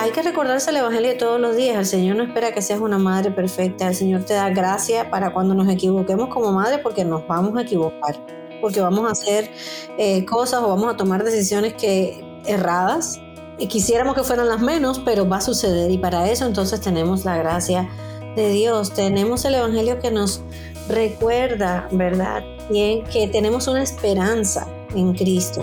Hay que recordarse el Evangelio todos los días. El Señor no espera que seas una madre perfecta. El Señor te da gracia para cuando nos equivoquemos como madre porque nos vamos a equivocar. Porque vamos a hacer eh, cosas o vamos a tomar decisiones que erradas. Y quisiéramos que fueran las menos, pero va a suceder. Y para eso entonces tenemos la gracia de Dios. Tenemos el Evangelio que nos recuerda, ¿verdad? Bien, que tenemos una esperanza en Cristo.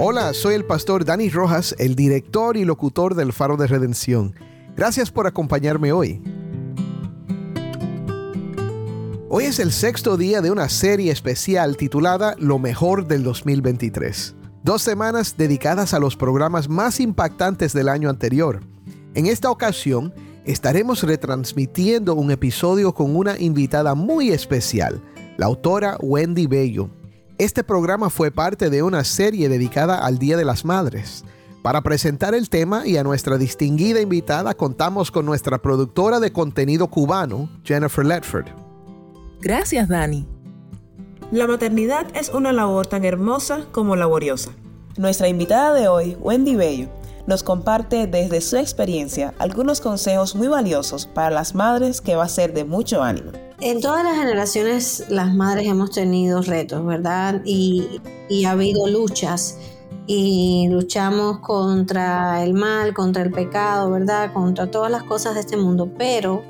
Hola, soy el pastor Dani Rojas, el director y locutor del Faro de Redención. Gracias por acompañarme hoy. Hoy es el sexto día de una serie especial titulada Lo mejor del 2023. Dos semanas dedicadas a los programas más impactantes del año anterior. En esta ocasión estaremos retransmitiendo un episodio con una invitada muy especial, la autora Wendy Bello. Este programa fue parte de una serie dedicada al Día de las Madres. Para presentar el tema y a nuestra distinguida invitada contamos con nuestra productora de contenido cubano, Jennifer Ledford. Gracias, Dani. La maternidad es una labor tan hermosa como laboriosa. Nuestra invitada de hoy, Wendy Bello, nos comparte desde su experiencia algunos consejos muy valiosos para las madres que va a ser de mucho ánimo. En todas las generaciones las madres hemos tenido retos, ¿verdad? Y, ha habido luchas y luchamos contra el mal, contra el pecado, ¿verdad? Contra todas las cosas de este mundo, pero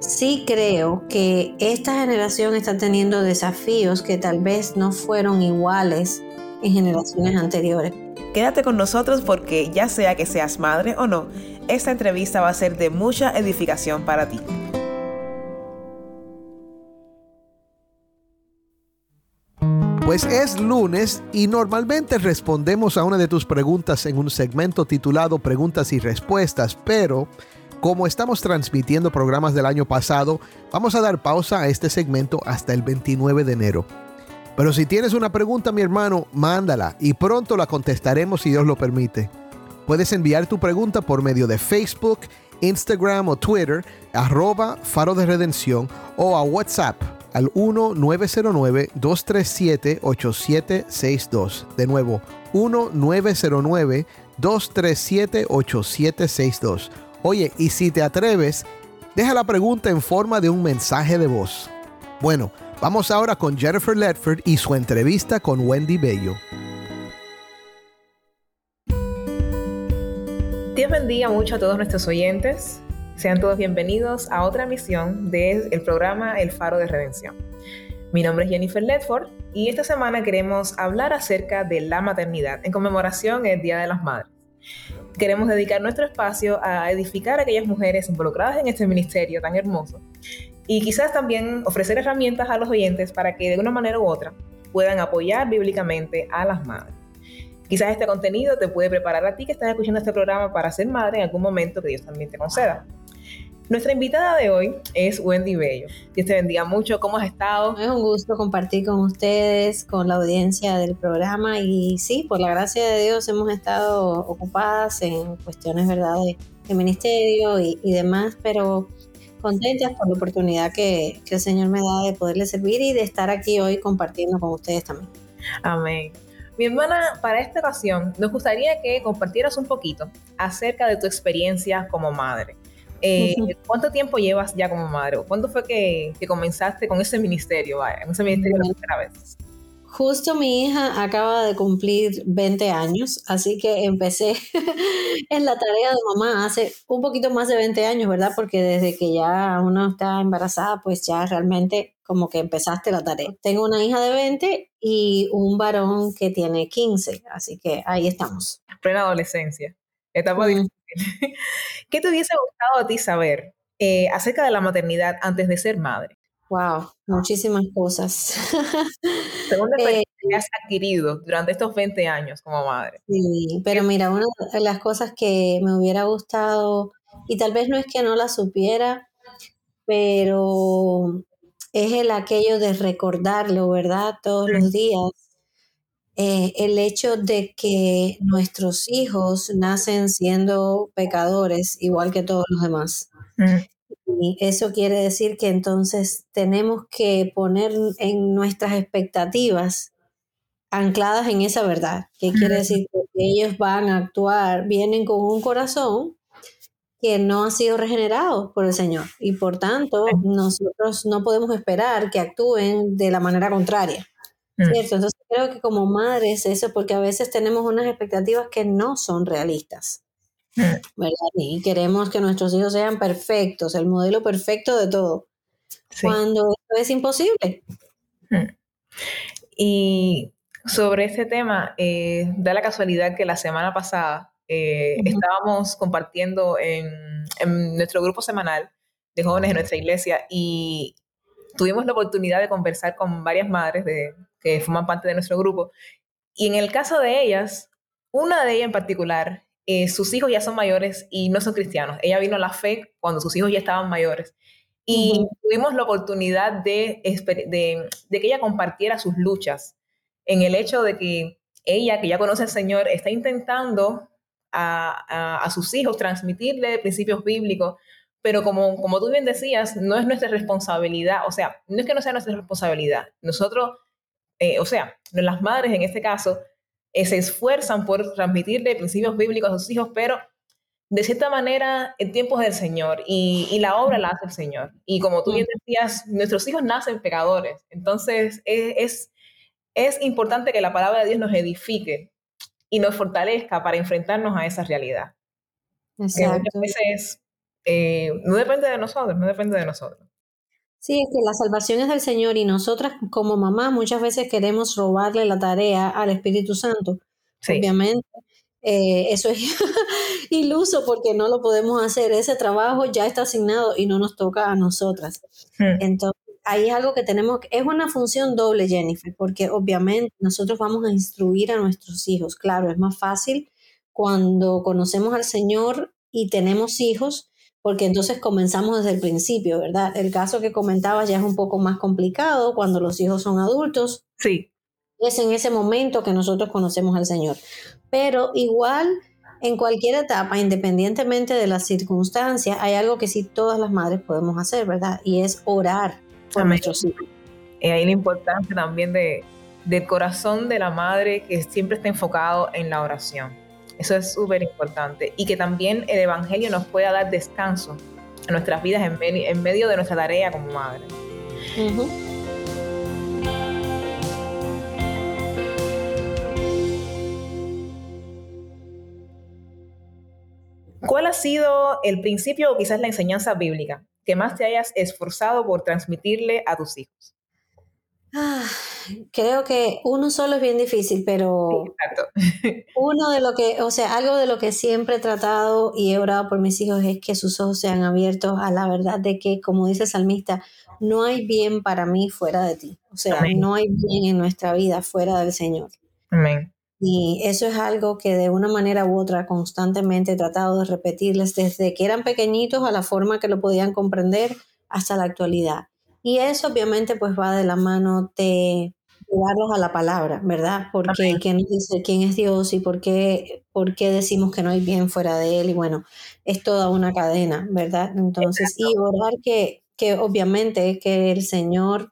sí creo que esta generación está teniendo desafíos que tal vez no fueron iguales en generaciones anteriores. Quédate con nosotros porque ya sea que seas madre o no, esta entrevista va a ser de mucha edificación para ti. Pues es lunes y normalmente respondemos a una de tus preguntas en un segmento titulado Preguntas y Respuestas, pero como estamos transmitiendo programas del año pasado, vamos a dar pausa a este segmento hasta el 29 de enero. Pero si tienes una pregunta, mi hermano, mándala y pronto la contestaremos si Dios lo permite. Puedes enviar tu pregunta por medio de Facebook, Instagram o Twitter, arroba faro de redención o a WhatsApp al 1-909-237-8762. De nuevo, 1-909-237-8762. Oye, y si te atreves, deja la pregunta en forma de un mensaje de voz. Bueno, vamos ahora con Jennifer Ledford y su entrevista con Wendy Bello. Dios bendiga mucho a todos nuestros oyentes. Sean todos bienvenidos a otra emisión del programa El Faro de Redención. Mi nombre es Jennifer Ledford y esta semana queremos hablar acerca de la maternidad en conmemoración del Día de las Madres. Queremos dedicar nuestro espacio a edificar a aquellas mujeres involucradas en este ministerio tan hermoso y quizás también ofrecer herramientas a los oyentes para que de una manera u otra puedan apoyar bíblicamente a las madres. Quizás este contenido te puede preparar a ti que estás escuchando este programa para ser madre en algún momento que Dios también te conceda. Nuestra invitada de hoy es Wendy Bello. Dios te bendiga mucho. ¿Cómo has estado? Es un gusto compartir con ustedes, con la audiencia del programa. Y sí, por la gracia de Dios hemos estado ocupadas en cuestiones ¿verdad? De, ministerio y, y, demás, pero contentas por la oportunidad que, que el Señor me da de poderle servir y de estar aquí hoy compartiendo con ustedes también. Amén. Mi hermana, para esta ocasión, nos gustaría que compartieras un poquito acerca de tu experiencia como madre. Eh, ¿Cuánto tiempo llevas ya como madre? ¿Cuándo fue que, que comenzaste con ese ministerio, vaya, ese ministerio la primera vez? justo mi hija acaba de cumplir 20 años, así que empecé en la tarea de mamá hace un poquito más de 20 años, ¿verdad? Porque desde que ya uno está embarazada, pues ya realmente como que empezaste la tarea. Tengo una hija de 20 y un varón que tiene 15, así que ahí estamos. Plena adolescencia. Etapa Mm. difícil. ¿Qué te hubiese gustado a ti saber eh, acerca de la maternidad antes de ser madre? Wow, muchísimas cosas. Según la Eh, que has adquirido durante estos 20 años como madre. Sí, pero mira, una de las cosas que me hubiera gustado, y tal vez no es que no la supiera, pero es el aquello de recordarlo, ¿verdad? Todos los días. Eh, el hecho de que nuestros hijos nacen siendo pecadores, igual que todos los demás. Y eso quiere decir que entonces tenemos que poner en nuestras expectativas ancladas en esa verdad, que quiere decir que ellos van a actuar, vienen con un corazón que no ha sido regenerado por el Señor y por tanto nosotros no podemos esperar que actúen de la manera contraria. ¿Cierto? Entonces creo que como madres eso, porque a veces tenemos unas expectativas que no son realistas. ¿verdad? Y queremos que nuestros hijos sean perfectos, el modelo perfecto de todo, Sí. cuando esto es imposible. Y sobre este tema, eh, da la casualidad que la semana pasada eh, estábamos compartiendo en, en nuestro grupo semanal de jóvenes de nuestra iglesia y tuvimos la oportunidad de conversar con varias madres de, que forman parte de nuestro grupo. Y en el caso de ellas, una de ellas en particular, eh, sus hijos ya son mayores y no son cristianos. Ella vino a la fe cuando sus hijos ya estaban mayores. Y tuvimos la oportunidad de, de que ella compartiera sus luchas en el hecho de que ella, que ya conoce al Señor, está intentando a, a- a sus hijos transmitirle principios bíblicos, pero como, como tú bien decías, no es nuestra responsabilidad, o sea, no es que no sea nuestra responsabilidad. Nosotros, eh, o sea, las madres en este caso, eh, se esfuerzan por transmitirle principios bíblicos a sus hijos, pero de cierta manera el tiempo es del Señor y, y la obra la hace el Señor. Y como tú bien decías, nuestros hijos nacen pecadores. Entonces es, es, es importante que la palabra de Dios nos edifique y nos fortalezca para enfrentarnos a esa realidad. Que muchas Exacto. veces eh, no depende de nosotros, no depende de nosotros. Sí, es que la salvación es del Señor y nosotras como mamás muchas veces queremos robarle la tarea al Espíritu Santo. Sí. Obviamente, eh, eso es iluso porque no lo podemos hacer. Ese trabajo ya está asignado y no nos toca a nosotras. Hmm. Entonces, ahí es algo que tenemos, es una función doble, Jennifer, porque obviamente nosotros vamos a instruir a nuestros hijos. Claro, es más fácil cuando conocemos al Señor y tenemos hijos, porque entonces comenzamos desde el principio, ¿verdad? El caso que comentabas ya es un poco más complicado cuando los hijos son adultos. Sí, Es en ese momento que nosotros conocemos al Señor. Pero igual, en cualquier etapa, independientemente de las circunstancias, hay algo que sí todas las madres podemos hacer, ¿verdad? Y es orar por Amén. nuestros hijos. Y ahí la importancia también de, del corazón de la madre que siempre está enfocado en la oración. Eso es súper importante. Y que también el Evangelio nos pueda dar descanso a nuestras vidas en, meni- en medio de nuestra tarea como madre. Ujú. ¿Cuál ha sido el principio o quizás la enseñanza bíblica que más te hayas esforzado por transmitirle a tus hijos? Ah, creo que uno solo es bien difícil, pero Exacto. uno de lo que, o sea, algo de lo que siempre he tratado y he orado por mis hijos es que sus ojos sean abiertos a la verdad de que, como dice el salmista, no hay bien para mí fuera de ti. O sea, Amén. no hay bien en nuestra vida fuera del Señor. Amén. Y eso es algo que de una manera u otra constantemente he tratado de repetirles desde que eran pequeñitos a la forma que lo podían comprender hasta la actualidad. Y eso obviamente pues va de la mano de llevarlos a la palabra, ¿verdad? Porque qué nos dice quién es Dios y por qué, por qué decimos que no hay bien fuera de Él. Y bueno, es toda una cadena, ¿verdad? Entonces, y orar que, que obviamente que el Señor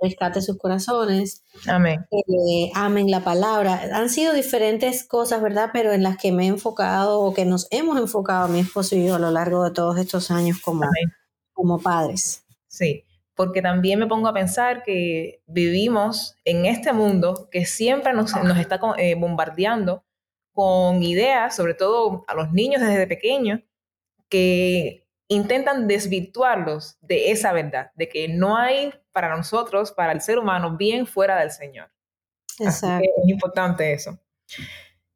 rescate sus corazones, Amén. que amen la palabra. Han sido diferentes cosas, ¿verdad? Pero en las que me he enfocado o que nos hemos enfocado mi esposo y yo a lo largo de todos estos años como, Amén. como padres. Sí, porque también me pongo a pensar que vivimos en este mundo que siempre nos, nos está eh, bombardeando con ideas, sobre todo a los niños desde pequeños, que intentan desvirtuarlos de esa verdad, de que no hay para nosotros, para el ser humano, bien fuera del Señor. Exacto. es importante eso.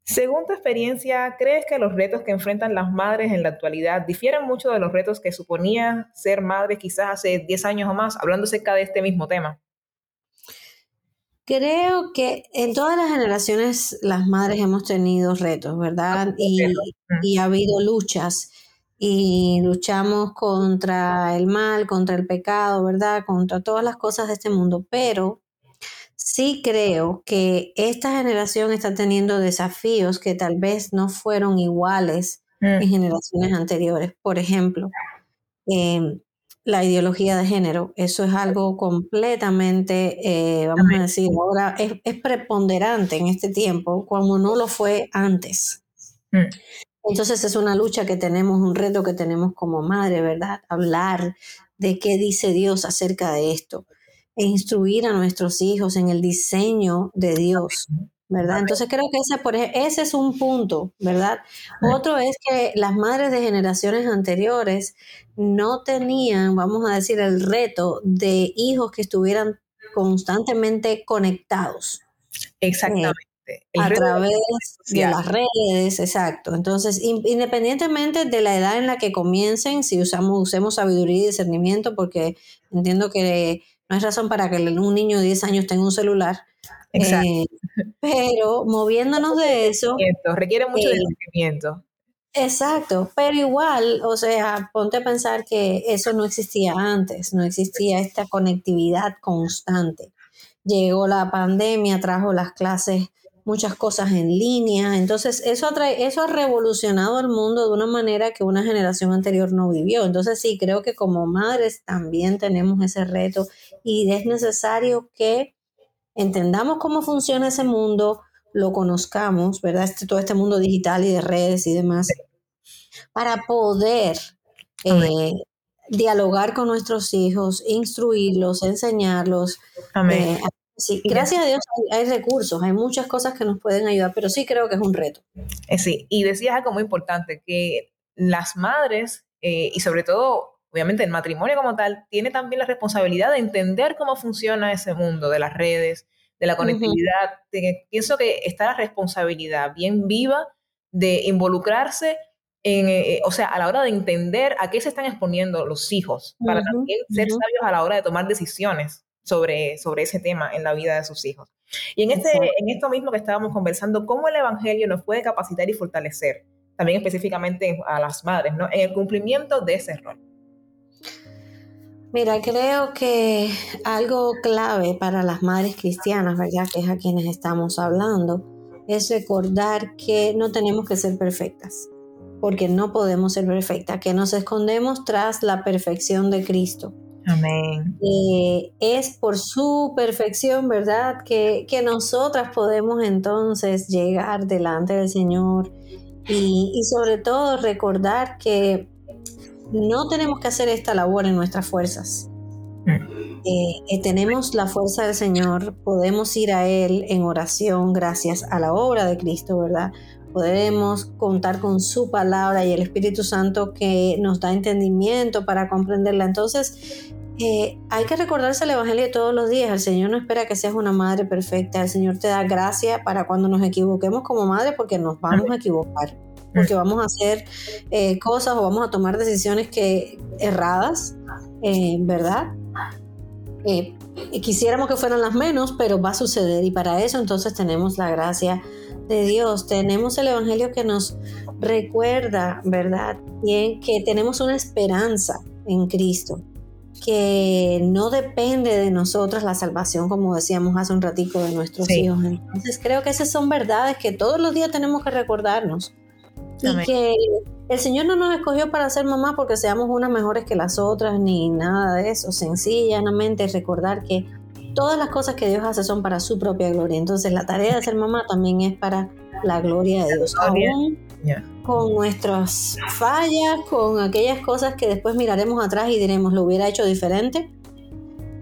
Según tu experiencia, ¿crees que los retos que enfrentan las madres en la actualidad difieren mucho de los retos que suponía ser madre quizás hace 10 años o más, hablando acerca de este mismo tema? Creo que en todas las generaciones las madres hemos tenido retos, ¿verdad? Y, y, ha habido luchas y luchamos contra el mal, contra el pecado, ¿verdad? Contra todas las cosas de este mundo, pero sí creo que esta generación está teniendo desafíos que tal vez no fueron iguales en mm. generaciones anteriores. Por ejemplo, em, la ideología de género, eso es algo completamente, eh, vamos a decir, ahora es, preponderante en este tiempo, como no lo fue antes. Mm. Entonces es una lucha que tenemos, un reto que tenemos como madre, ¿verdad? Hablar de qué dice Dios acerca de esto e instruir a nuestros hijos en el diseño de Dios, ¿verdad? Entonces creo que ese, por, ese es un punto, ¿verdad? Otro es que las madres de generaciones anteriores no tenían, vamos a decir, el reto de hijos que estuvieran constantemente conectados. Exactamente. a través de las redes, exacto. Entonces, independientemente de la edad en la que comiencen, si usamos, usemos sabiduría y discernimiento, porque entiendo que no hay razón para que un niño de 10 años tenga un celular. Exacto. Eh, pero moviéndonos de eso. Requiere mucho eh, Exacto, pero igual, o sea, ponte a pensar que eso no existía antes, no existía esta conectividad constante. Llegó la pandemia, trajo las clases muchas cosas en línea. Entonces, eso, eso ha revolucionado el mundo de una manera que una generación anterior no vivió. Entonces, sí, creo que como madres también tenemos ese reto y es necesario que entendamos cómo funciona ese mundo, lo conozcamos, ¿verdad? Este, todo este mundo digital y de redes y demás, para poder eh, dialogar con nuestros hijos, instruirlos, enseñarlos, eh, Sí, gracias a Dios hay, recursos, hay muchas cosas que nos pueden ayudar, pero sí creo que es un reto. Eh, sí, y decías algo muy importante, que las madres, eh, y sobre todo, obviamente el matrimonio como tal, tiene también la responsabilidad de entender cómo funciona ese mundo de las redes, de la conectividad. pienso que está la responsabilidad bien viva de involucrarse en, eh, o sea, a la hora de entender a qué se están exponiendo los hijos, para también ser sabios a la hora de tomar decisiones sobre, sobre ese tema en la vida de sus hijos. Y en, este, en esto mismo que estábamos conversando, cómo el Evangelio nos puede capacitar y fortalecer, también específicamente a las madres, ¿no? en el cumplimiento de ese rol. Mira, creo que algo clave para las madres cristianas, ¿verdad? Que es a quienes estamos hablando, es recordar que no tenemos que ser perfectas, porque no podemos ser perfectas, que nos escondemos tras la perfección de Cristo Amén. Eh, es por su perfección, ¿verdad? Que, nosotras podemos entonces llegar delante del Señor y, sobre todo recordar que no tenemos que hacer esta labor en nuestras fuerzas. Mm. Eh, eh, tenemos la fuerza del Señor, podemos ir a Él en oración gracias a la obra de Cristo, ¿verdad? Podemos contar con su palabra y el Espíritu Santo que nos da entendimiento para comprenderla. Entonces, eh, hay que recordarse el Evangelio todos los días. El Señor no espera que seas una madre perfecta. El Señor te da gracia para cuando nos equivoquemos como madre, porque nos vamos a equivocar. Porque vamos a hacer eh, cosas o vamos a tomar decisiones que erradas, eh, ¿verdad? quisiéramos que fueran las menos, pero va a suceder. Y para eso entonces tenemos la gracia de Dios. Tenemos el Evangelio que nos recuerda, ¿verdad? Bien, que tenemos una esperanza en Cristo que no depende de nosotros la salvación, como decíamos hace un ratico, de nuestros hijos. Entonces creo que esas son verdades que todos los días tenemos que recordarnos. Y que el Señor no nos escogió para ser mamá porque seamos unas mejores que las otras, ni nada de eso. Sencillamente recordar que todas las cosas que Dios hace son para su propia gloria. Entonces la tarea de ser mamá también es para la gloria de Dios con nuestras fallas, con aquellas cosas que después miraremos atrás y diremos, lo hubiera hecho diferente.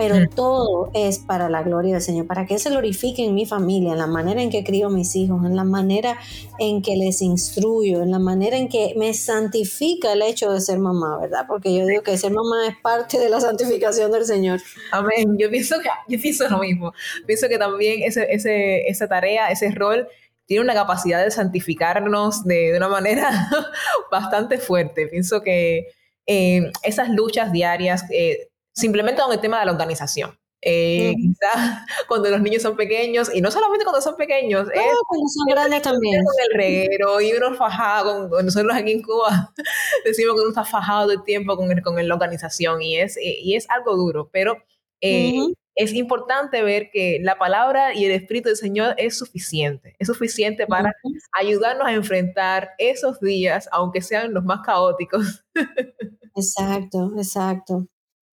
Pero Mm. todo es para la gloria del Señor, para que se glorifique en mi familia, en la manera en que crío a mis hijos, en la manera en que les instruyo, en la manera en que me santifica el hecho de ser mamá, ¿verdad? Porque yo digo que ser mamá es parte de la santificación del Señor. Amén. Yo pienso que yo pienso lo mismo. Pienso que también ese, ese, esa tarea, ese rol, tiene una capacidad de santificarnos de, de una manera bastante fuerte. Pienso que eh, esas luchas diarias, eh, simplemente con el tema de la organización. Eh, Ujú. Quizás cuando los niños son pequeños, y no solamente cuando son pequeños, es cuando son grandes también. con el reguero y uno fajado, con, nosotros aquí en Cuba decimos que uno está fajado todo el tiempo con, el- con la organización y es, y es algo duro, pero eh, es importante ver que la palabra y el Espíritu del Señor es suficiente, es suficiente para ayudarnos a enfrentar esos días, aunque sean los más caóticos. Exacto, exacto.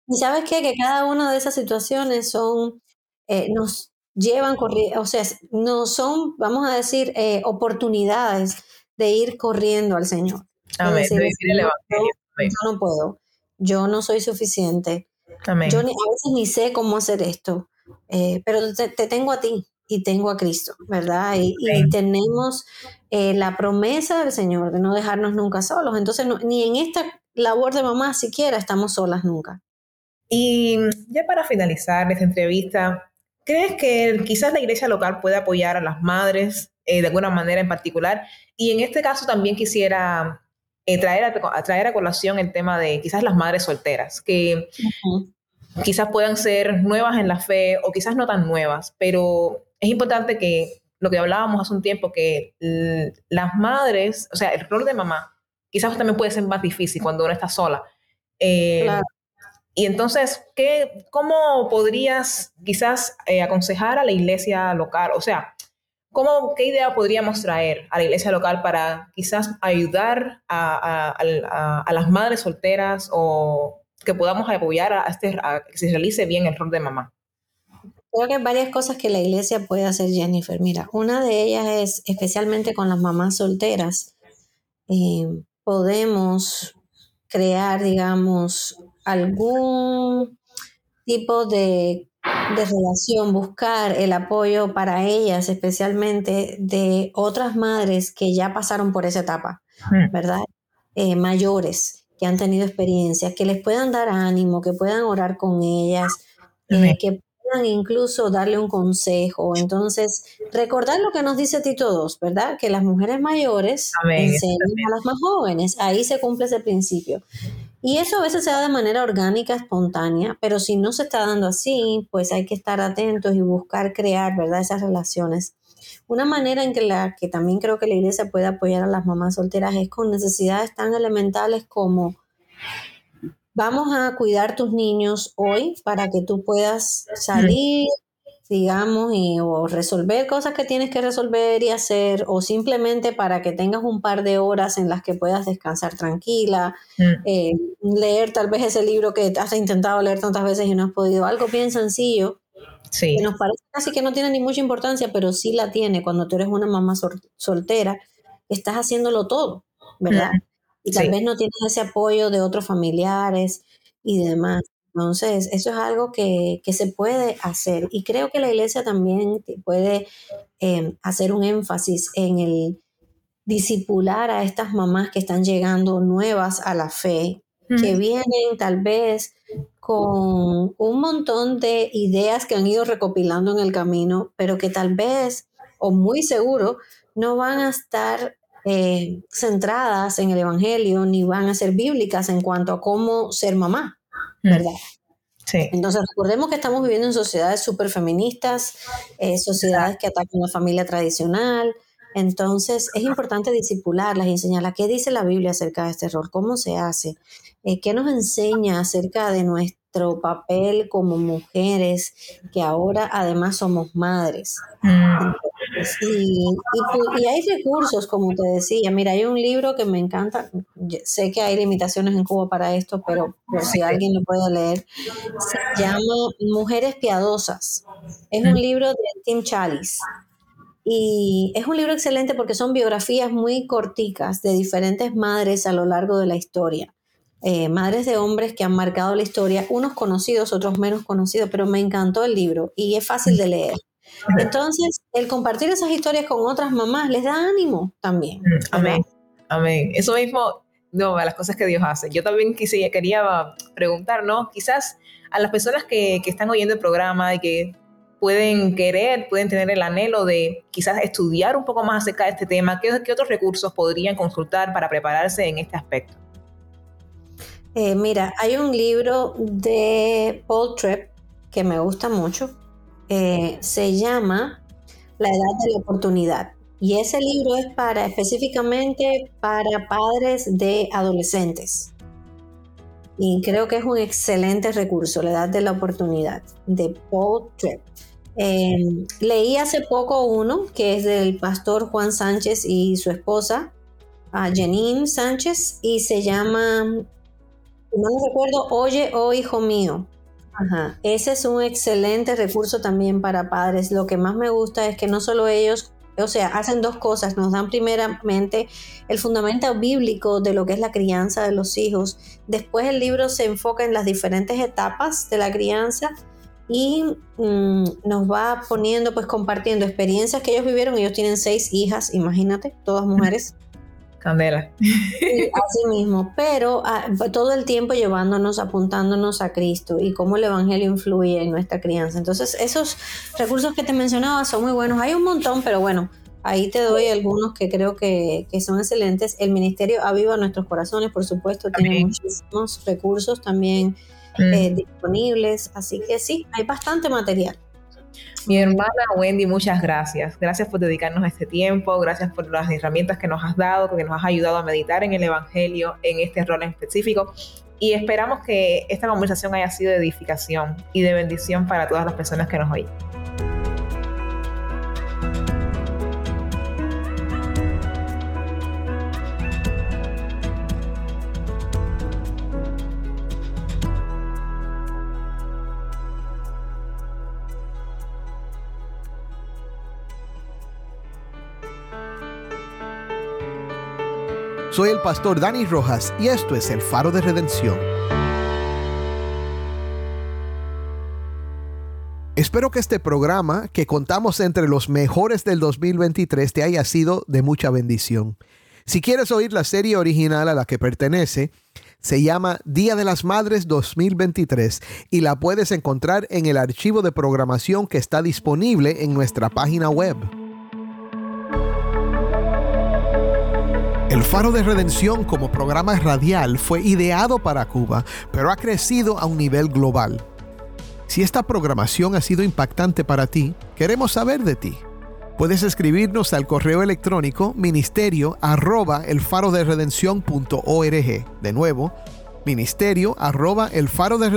Y sabes qué? Que cada una de esas situaciones son, eh, nos llevan corriendo, o sea, no son, vamos a decir, eh, oportunidades de ir corriendo al Señor. Amén. decir, el Evangelio. Amén. yo no puedo, yo no soy suficiente, Amén. yo ni, a veces ni sé cómo hacer esto, eh, pero te, te tengo a ti y tengo a Cristo, ¿verdad? Y, y tenemos eh, la promesa del Señor de no dejarnos nunca solos. Entonces, no- ni en esta labor de mamá siquiera estamos solas nunca. Y ya para finalizar esta entrevista, ¿crees que quizás la iglesia local puede apoyar a las madres eh, de alguna manera en particular? Y en este caso también quisiera eh, traer, a, traer a colación el tema de quizás las madres solteras, que quizás puedan ser nuevas en la fe o quizás no tan nuevas, pero es importante que lo que hablábamos hace un tiempo, que las madres, o sea, el rol de mamá, quizás también puede ser más difícil cuando uno está sola. Eh, Claro. Y entonces, ¿qué, ¿cómo podrías quizás eh, aconsejar a la iglesia local? O sea, ¿cómo, ¿qué idea podríamos traer a la iglesia local para quizás ayudar a, a- las madres solteras o que podamos apoyar a, este, que se realice bien el rol de mamá? Creo que hay varias cosas que la iglesia puede hacer, Jennifer. Mira, una de ellas es, especialmente con las mamás solteras, eh, podemos crear, digamos, algún tipo de, de relación, buscar el apoyo para ellas, especialmente de otras madres que ya pasaron por esa etapa, Mm. ¿verdad? Eh, mayores que han tenido experiencias, que les puedan dar ánimo, que puedan orar con ellas, eh, que puedan incluso darle un consejo. Entonces, recordar lo que nos dice Tito 2, ¿verdad? Que las mujeres mayores Amén, enseñan a las más jóvenes. Ahí se cumple ese principio. Y eso a veces se da de manera orgánica, espontánea, pero si no se está dando así, pues hay que estar atentos y buscar crear, ¿verdad? Esas relaciones. Una manera en que, la, que también creo que la iglesia puede apoyar a las mamás solteras es con necesidades tan elementales como vamos a cuidar tus niños hoy para que tú puedas salir, digamos, y, o resolver cosas que tienes que resolver y hacer, o simplemente para que tengas un par de horas en las que puedas descansar tranquila, Mm. eh, leer tal vez ese libro que has intentado leer tantas veces y no has podido, algo bien sencillo, Sí, que nos parece casi que no tiene ni mucha importancia, pero sí la tiene cuando tú eres una mamá sol- soltera, estás haciéndolo todo, ¿verdad? Y tal Sí. vez no tienes ese apoyo de otros familiares y demás. Entonces, eso es algo que, que se puede hacer. Y creo que la iglesia también puede eh, hacer un énfasis en el disipular a estas mamás que están llegando nuevas a la fe, que vienen tal vez con un montón de ideas que han ido recopilando en el camino, pero que tal vez, o muy seguro, no van a estar eh, centradas en el Evangelio ni van a ser bíblicas en cuanto a cómo ser mamá. ¿Verdad? Sí, Entonces recordemos que estamos viviendo en sociedades súper feministas, eh, sociedades que atacan la familia tradicional. Entonces es importante disipularlas y enseñarlas qué dice la Biblia acerca de este rol, cómo se hace, eh, qué nos enseña acerca de nuestro papel como mujeres, que ahora además somos madres. Mm. Y, y pu- y hay recursos, como te decía. Mira, hay un libro que me encanta. Yo sé que hay limitaciones en Cuba para esto, pero por si alguien lo puede leer, se llama Mujeres Piadosas. Es un libro de Tim Chalice. Y es un libro excelente porque son biografías muy corticas de diferentes madres a lo largo de la historia. eh, madres de hombres que han marcado la historia, unos conocidos, otros menos conocidos, pero me encantó el libro y es fácil de leer. Entonces, el compartir esas historias con otras mamás les da ánimo también. Mm, amén, amén. Eso mismo, no, a las cosas que Dios hace. Yo también quise, quería preguntar, ¿no? Quizás a las personas que, que están oyendo el programa y que pueden querer, pueden tener el anhelo de quizás estudiar un poco más acerca de este tema, ¿qué, otros recursos podrían consultar para prepararse en este aspecto? Eh, mira, hay un libro de Paul Tripp que me gusta mucho. Eh, se llama La edad de la oportunidad. Y ese libro es para específicamente para padres de adolescentes. Y creo que es un excelente recurso, la edad de la oportunidad, de Paul Tripp. Em, leí hace poco uno que es del pastor Juan Sánchez y su esposa, Janine Sánchez, y se llama no recuerdo, Oye, oh hijo mío. Ajá. Ese es un excelente recurso también para padres. Lo que más me gusta es que no solo ellos, o sea, hacen dos cosas. Nos dan primeramente el fundamento bíblico de lo que es la crianza de los hijos. Después el libro se enfoca en las diferentes etapas de la crianza y mm, nos va poniendo, pues compartiendo experiencias que ellos vivieron. Ellos tienen seis hijas, imagínate, todas mujeres. Candela. así mismo, pero ah, todo el tiempo llevándonos, apuntándonos a Cristo y cómo el Evangelio influye en nuestra crianza. Entonces, esos recursos que te mencionaba son muy buenos. Hay un montón, pero bueno, ahí te doy algunos que creo que, son excelentes. El Ministerio Aviva Nuestros Corazones, por supuesto, tiene muchísimos recursos también mm. eh, disponibles, así que sí, hay bastante material. Mi hermana Wendy, muchas gracias. Gracias por dedicarnos este tiempo, gracias por las herramientas que nos has dado, que nos has ayudado a meditar en el Evangelio, en este rol en específico. Y esperamos que esta conversación haya sido de edificación y de bendición para todas las personas que nos oyen. Soy el pastor Dani Rojas y esto es el faro de redención. Espero que este programa, que contamos entre los mejores del 2023, te haya sido de mucha bendición. Si quieres oír la serie original a la que pertenece, se llama Día de las Madres 2023 y la puedes encontrar en el archivo de programación que está disponible en nuestra página web. El Faro de Redención como programa radial fue ideado para Cuba, pero ha crecido a un nivel global. Si esta programación ha sido impactante para ti, queremos saber de ti. Puedes escribirnos al correo electrónico ministerio arroba el faro de De nuevo, ministerio arroba el faro de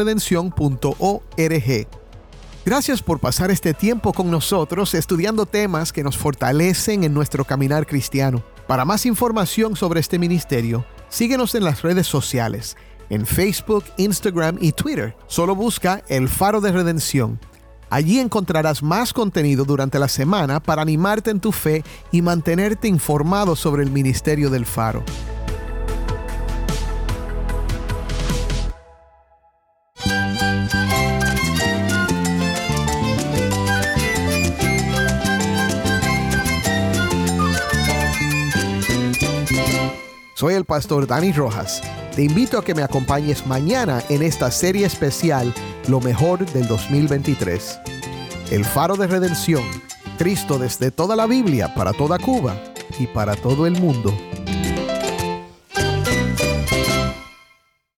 Gracias por pasar este tiempo con nosotros estudiando temas que nos fortalecen en nuestro caminar cristiano. Para más información sobre este ministerio, síguenos en las redes sociales, en Facebook, Instagram y Twitter. Solo busca El Faro de Redención. Allí encontrarás más contenido durante la semana para animarte en tu fe y mantenerte informado sobre el ministerio del Faro. Soy el pastor Dani Rojas. Te invito a que me acompañes mañana en esta serie especial Lo mejor del 2023. El faro de redención. Cristo desde toda la Biblia para toda Cuba y para todo el mundo.